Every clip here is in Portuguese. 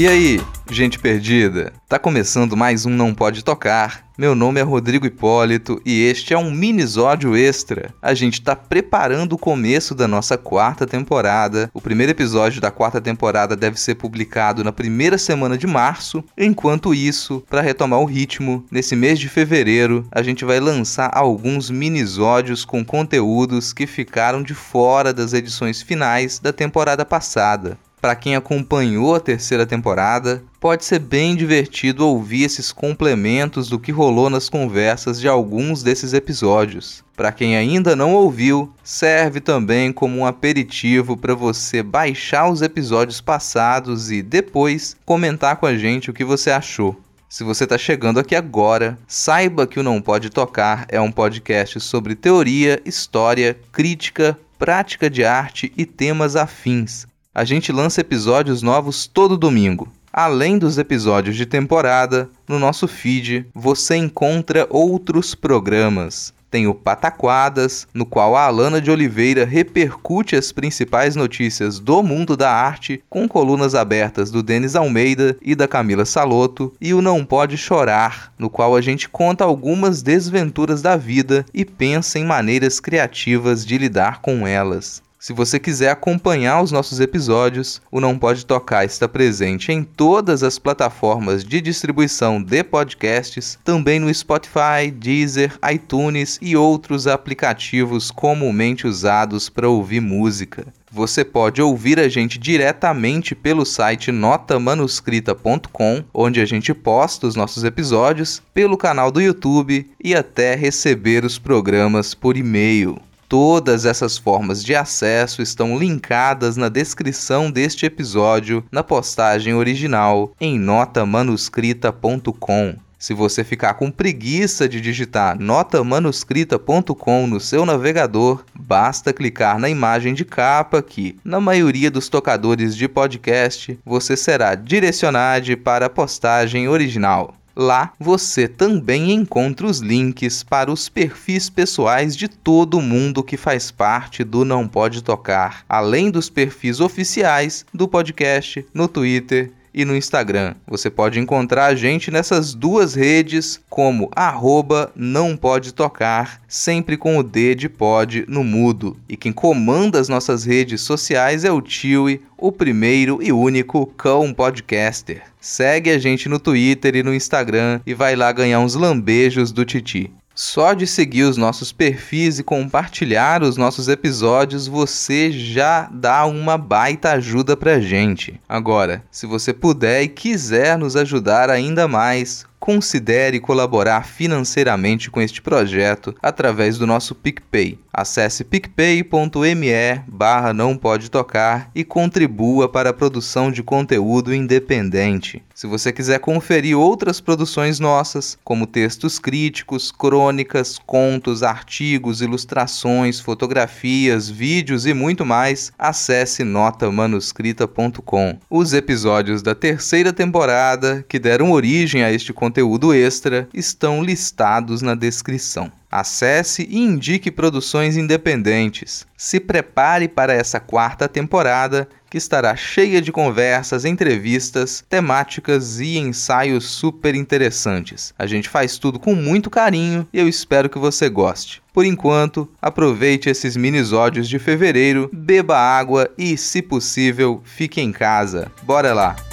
E aí, gente perdida? Tá começando mais um Não Pode Tocar. Meu nome é Rodrigo Hipólito e este é um minisódio extra. A gente tá preparando o começo da nossa quarta temporada. O primeiro episódio da quarta temporada deve ser publicado na primeira semana de março. Enquanto isso, para retomar o ritmo, nesse mês de fevereiro, a gente vai lançar alguns minisódios com conteúdos que ficaram de fora das edições finais da temporada passada. Para quem acompanhou a terceira temporada, pode ser bem divertido ouvir esses complementos do que rolou nas conversas de alguns desses episódios. Para quem ainda não ouviu, serve também como um aperitivo para você baixar os episódios passados e depois comentar com a gente o que você achou. Se você está chegando aqui agora, saiba que o Não Pode Tocar é um podcast sobre teoria, história, crítica, prática de arte e temas afins. A gente lança episódios novos todo domingo. Além dos episódios de temporada, no nosso feed você encontra outros programas. Tem o Pataquadas, no qual a Alana de Oliveira repercute as principais notícias do mundo da arte, com colunas abertas do Denis Almeida e da Camila Saloto, e o Não Pode Chorar, no qual a gente conta algumas desventuras da vida e pensa em maneiras criativas de lidar com elas. Se você quiser acompanhar os nossos episódios, o Não Pode Tocar está presente em todas as plataformas de distribuição de podcasts, também no Spotify, Deezer, iTunes e outros aplicativos comumente usados para ouvir música. Você pode ouvir a gente diretamente pelo site notamanuscrita.com, onde a gente posta os nossos episódios, pelo canal do YouTube e até receber os programas por e-mail. Todas essas formas de acesso estão linkadas na descrição deste episódio, na postagem original em notamanuscrita.com. Se você ficar com preguiça de digitar notamanuscrita.com no seu navegador, basta clicar na imagem de capa que, na maioria dos tocadores de podcast, você será direcionado para a postagem original. Lá você também encontra os links para os perfis pessoais de todo mundo que faz parte do Não Pode Tocar, além dos perfis oficiais do podcast no Twitter e no Instagram. Você pode encontrar a gente nessas duas redes como arroba não pode tocar, sempre com o D de pod no mudo. E quem comanda as nossas redes sociais é o Tiwi, o primeiro e único cão podcaster. Segue a gente no Twitter e no Instagram e vai lá ganhar uns lambejos do Titi. Só de seguir os nossos perfis e compartilhar os nossos episódios, você já dá uma baita ajuda pra gente. Agora, se você puder e quiser nos ajudar ainda mais, considere colaborar financeiramente com este projeto através do nosso PicPay. Acesse picpay.me barra não pode tocar e contribua para a produção de conteúdo independente. Se você quiser conferir outras produções nossas, como textos críticos, crônicas, contos, artigos, ilustrações, fotografias, vídeos e muito mais, acesse notamanuscrita.com. Os episódios da terceira temporada, que deram origem a este conteúdo extra, estão listados na descrição. Acesse e indique produções independentes. Se prepare para essa quarta temporada, que estará cheia de conversas, entrevistas, temáticas e ensaios super interessantes. A gente faz tudo com muito carinho e eu espero que você goste. Por enquanto, aproveite esses minisódios de fevereiro, beba água e, se possível, fique em casa. Bora lá!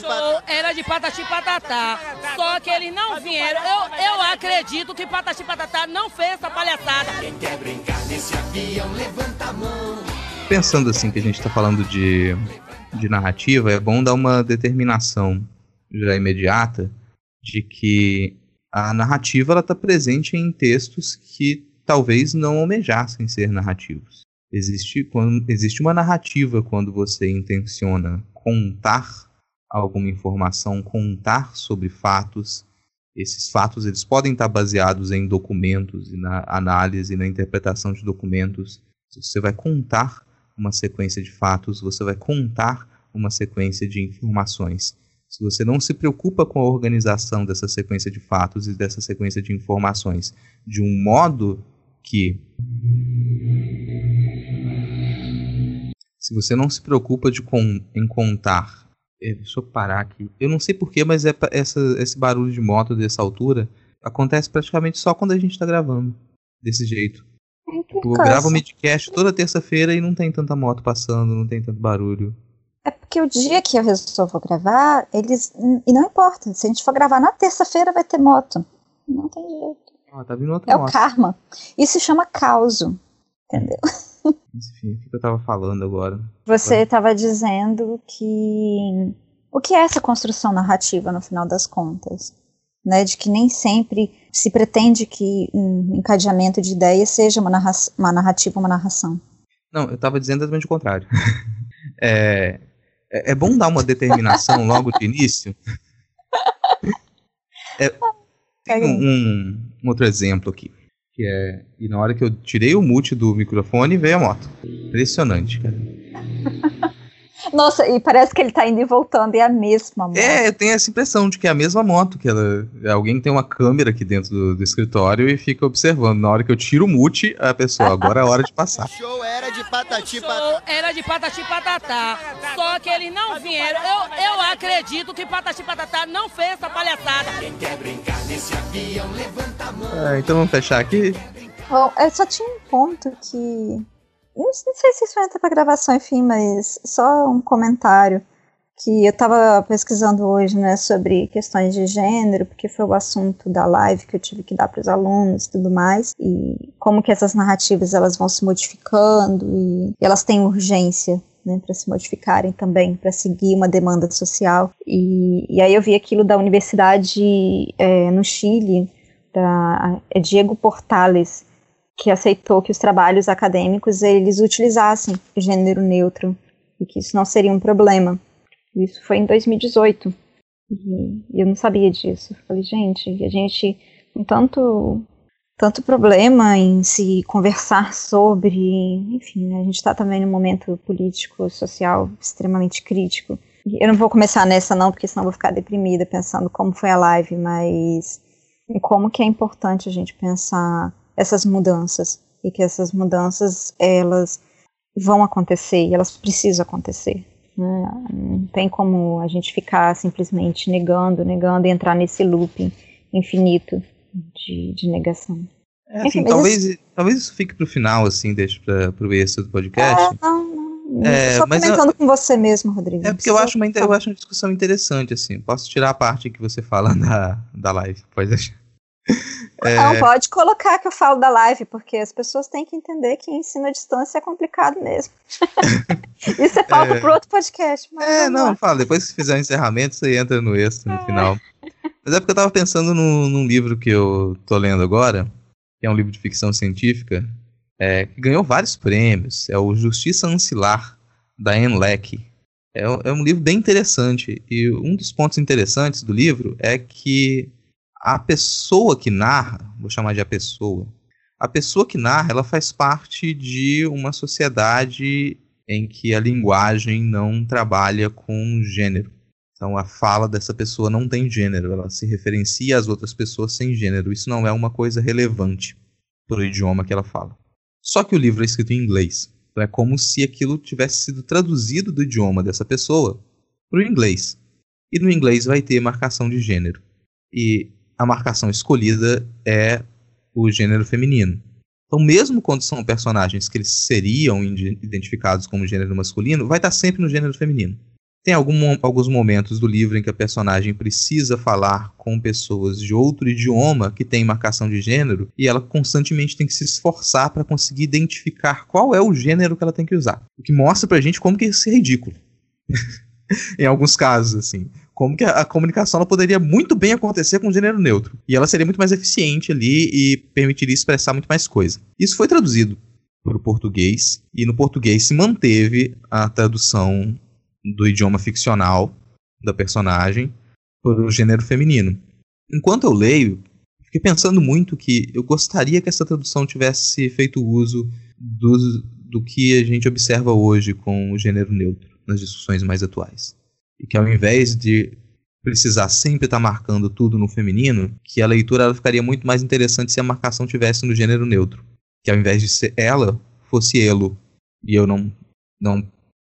Show patatá. era de Patati Patatá. Só que eles não vieram. Eu, eu acredito que Patati Patatá não fez essa palhaçada. Pensando assim que a gente tá falando de de narrativa, é bom dar uma determinação já imediata de que a narrativa está presente em textos que talvez não almejassem ser narrativos. Existe, quando, existe uma narrativa quando você intenciona contar alguma informação, contar sobre fatos. Esses fatos eles podem estar baseados em documentos e na análise e na interpretação de documentos. Você vai contar uma sequência de fatos, você vai contar uma sequência de informações. Se você não se preocupa com a organização dessa sequência de fatos e dessa sequência de informações de um modo que. Se você não se preocupa de com, em contar. É, deixa eu parar aqui. Eu não sei porquê, mas é, essa, esse barulho de moto dessa altura acontece praticamente só quando a gente está gravando. Desse jeito. Eu gravo o midcast toda terça-feira e não tem tanta moto passando, não tem tanto barulho. É porque o dia que eu resolvo gravar, eles. E não importa, se a gente for gravar na terça-feira, vai ter moto. Não tem jeito. Ah, tá vindo outra é moto. o karma. Isso se chama causo. Entendeu? Enfim, o que eu tava falando agora? Você estava dizendo que. O que é essa construção narrativa no final das contas? Né, de que nem sempre se pretende que um encadeamento de ideias seja uma, narra uma narrativa, uma narração. Não, eu estava dizendo exatamente o contrário. é, é, é bom dar uma determinação logo de início. É, tem um, um, outro exemplo aqui. Que é. E na hora que eu tirei o mute do microfone, veio a moto. Impressionante, cara. Nossa, e parece que ele tá indo e voltando, é a mesma moto. É, eu tenho essa impressão de que é a mesma moto, que ela. Alguém tem uma câmera aqui dentro do, do escritório e fica observando. Na hora que eu tiro o mute, a pessoa, agora é hora de passar. O show era de patati patatá. Era de patati patatá. Só que eles não vieram. Eu, eu acredito que patati patatá não fez essa palhaçada. Quem quer brincar nesse avião, levanta a mão. É, então vamos fechar aqui. Bom, eu só tinha um ponto que não sei se isso entra para gravação, enfim, mas só um comentário que eu estava pesquisando hoje, né, sobre questões de gênero, porque foi o assunto da live que eu tive que dar para os alunos tudo mais, e como que essas narrativas elas vão se modificando e, e elas têm urgência, né, para se modificarem também, para seguir uma demanda social. E, e, aí eu vi aquilo da universidade é, no Chile, da é Diego Portales, que aceitou que os trabalhos acadêmicos eles utilizassem gênero neutro e que isso não seria um problema. Isso foi em 2018 e eu não sabia disso. Falei, gente, a gente com tanto tanto problema em se conversar sobre, enfim, né, a gente está também num momento político, social extremamente crítico. Eu não vou começar nessa não, porque senão vou ficar deprimida pensando como foi a live, mas como que é importante a gente pensar essas mudanças e que essas mudanças elas vão acontecer e elas precisam acontecer. Né? Não tem como a gente ficar simplesmente negando, negando e entrar nesse looping infinito de, de negação. É, assim, Enfim, talvez, isso... talvez isso fique para o final, assim, deixe para o extra do podcast. É, não, não. É, Só comentando eu, com você mesmo, Rodrigo. É porque eu acho, uma, eu acho uma discussão interessante, assim. Posso tirar a parte que você fala da, da live, pode deixar. É... Não, pode colocar que eu falo da live, porque as pessoas têm que entender que ensino à distância é complicado mesmo. Isso é pauta é... para outro podcast. é, não, lá. fala, depois que fizer o encerramento, você entra no extra no é. final. Mas é porque eu estava pensando no, num livro que eu tô lendo agora, que é um livro de ficção científica, é, que ganhou vários prêmios. É o Justiça Ancilar, da Anne. É, é um livro bem interessante. E um dos pontos interessantes do livro é que a pessoa que narra, vou chamar de a pessoa, a pessoa que narra, ela faz parte de uma sociedade em que a linguagem não trabalha com gênero. Então a fala dessa pessoa não tem gênero, ela se referencia às outras pessoas sem gênero. Isso não é uma coisa relevante para o idioma que ela fala. Só que o livro é escrito em inglês. Então é como se aquilo tivesse sido traduzido do idioma dessa pessoa para o inglês. E no inglês vai ter marcação de gênero. E a marcação escolhida é o gênero feminino. Então, mesmo quando são personagens que eles seriam identificados como gênero masculino, vai estar sempre no gênero feminino. Tem algum, alguns momentos do livro em que a personagem precisa falar com pessoas de outro idioma que tem marcação de gênero e ela constantemente tem que se esforçar para conseguir identificar qual é o gênero que ela tem que usar. O que mostra pra gente como que isso é ridículo. em alguns casos, assim. Como que a, a comunicação ela poderia muito bem acontecer com gênero neutro. E ela seria muito mais eficiente ali e permitiria expressar muito mais coisa. Isso foi traduzido para o português, e no português se manteve a tradução do idioma ficcional da personagem para o gênero feminino. Enquanto eu leio, fiquei pensando muito que eu gostaria que essa tradução tivesse feito uso do, do que a gente observa hoje com o gênero neutro nas discussões mais atuais. E que ao invés de precisar sempre estar tá marcando tudo no feminino, que a leitura ela ficaria muito mais interessante se a marcação tivesse no gênero neutro. Que ao invés de ser ela, fosse elo. E eu não, não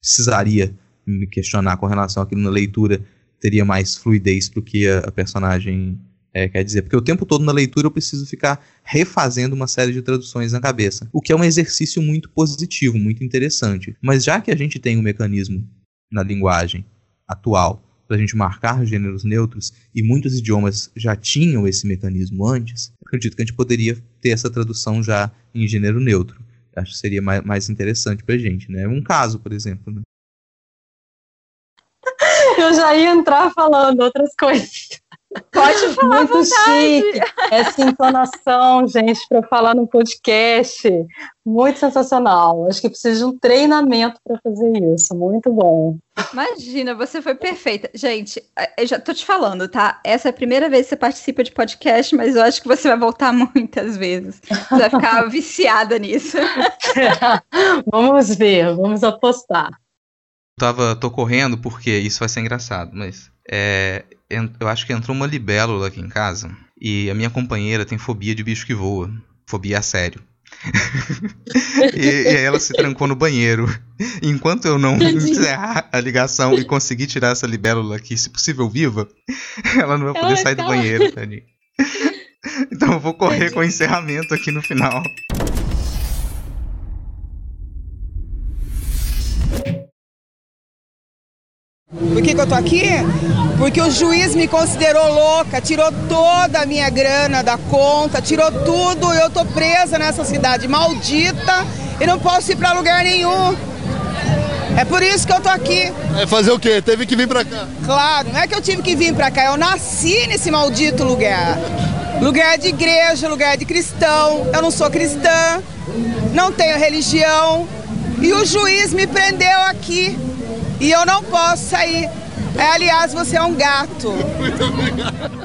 precisaria me questionar com relação àquilo na leitura, teria mais fluidez do que a, a personagem é, quer dizer, porque o tempo todo na leitura eu preciso ficar refazendo uma série de traduções na cabeça, o que é um exercício muito positivo, muito interessante. Mas já que a gente tem um mecanismo na linguagem atual para a gente marcar gêneros neutros e muitos idiomas já tinham esse mecanismo antes, acredito que a gente poderia ter essa tradução já em gênero neutro. Acho que seria mais, mais interessante para a gente, né? Um caso, por exemplo. Né? Eu já ia entrar falando outras coisas. Pode falar Muito chique. Essa entonação, gente, para falar no podcast. Muito sensacional. Acho que precisa de um treinamento para fazer isso. Muito bom. Imagina, você foi perfeita. Gente, eu já tô te falando, tá? Essa é a primeira vez que você participa de podcast, mas eu acho que você vai voltar muitas vezes. Você vai ficar viciada nisso. vamos ver, vamos apostar. Tava, tô correndo porque isso vai ser engraçado, mas é, eu acho que entrou uma libélula aqui em casa e a minha companheira tem fobia de bicho que voa. Fobia a sério. e, e, aí ela se trancou no banheiro. Enquanto eu não encerrar a ligação e conseguir tirar essa libélula aqui, se possível viva, ela não vai poder ela sair do banheiro, tadinho. Então eu vou correr com o encerramento aqui no final. Por que, que eu tô aqui? Porque o juiz me considerou louca, tirou toda a minha grana da conta, tirou tudo, eu tô presa nessa cidade maldita e não posso ir para lugar nenhum. É por isso que eu tô aqui. É fazer o quê? Teve que vir pra cá? Claro, não é que eu tive que vir pra cá, eu nasci nesse maldito lugar. Lugar de igreja, lugar de cristão. Eu não sou cristã, não tenho religião. E o juiz me prendeu aqui e eu não posso sair. É, aliás, você é um gato. Muito obrigado.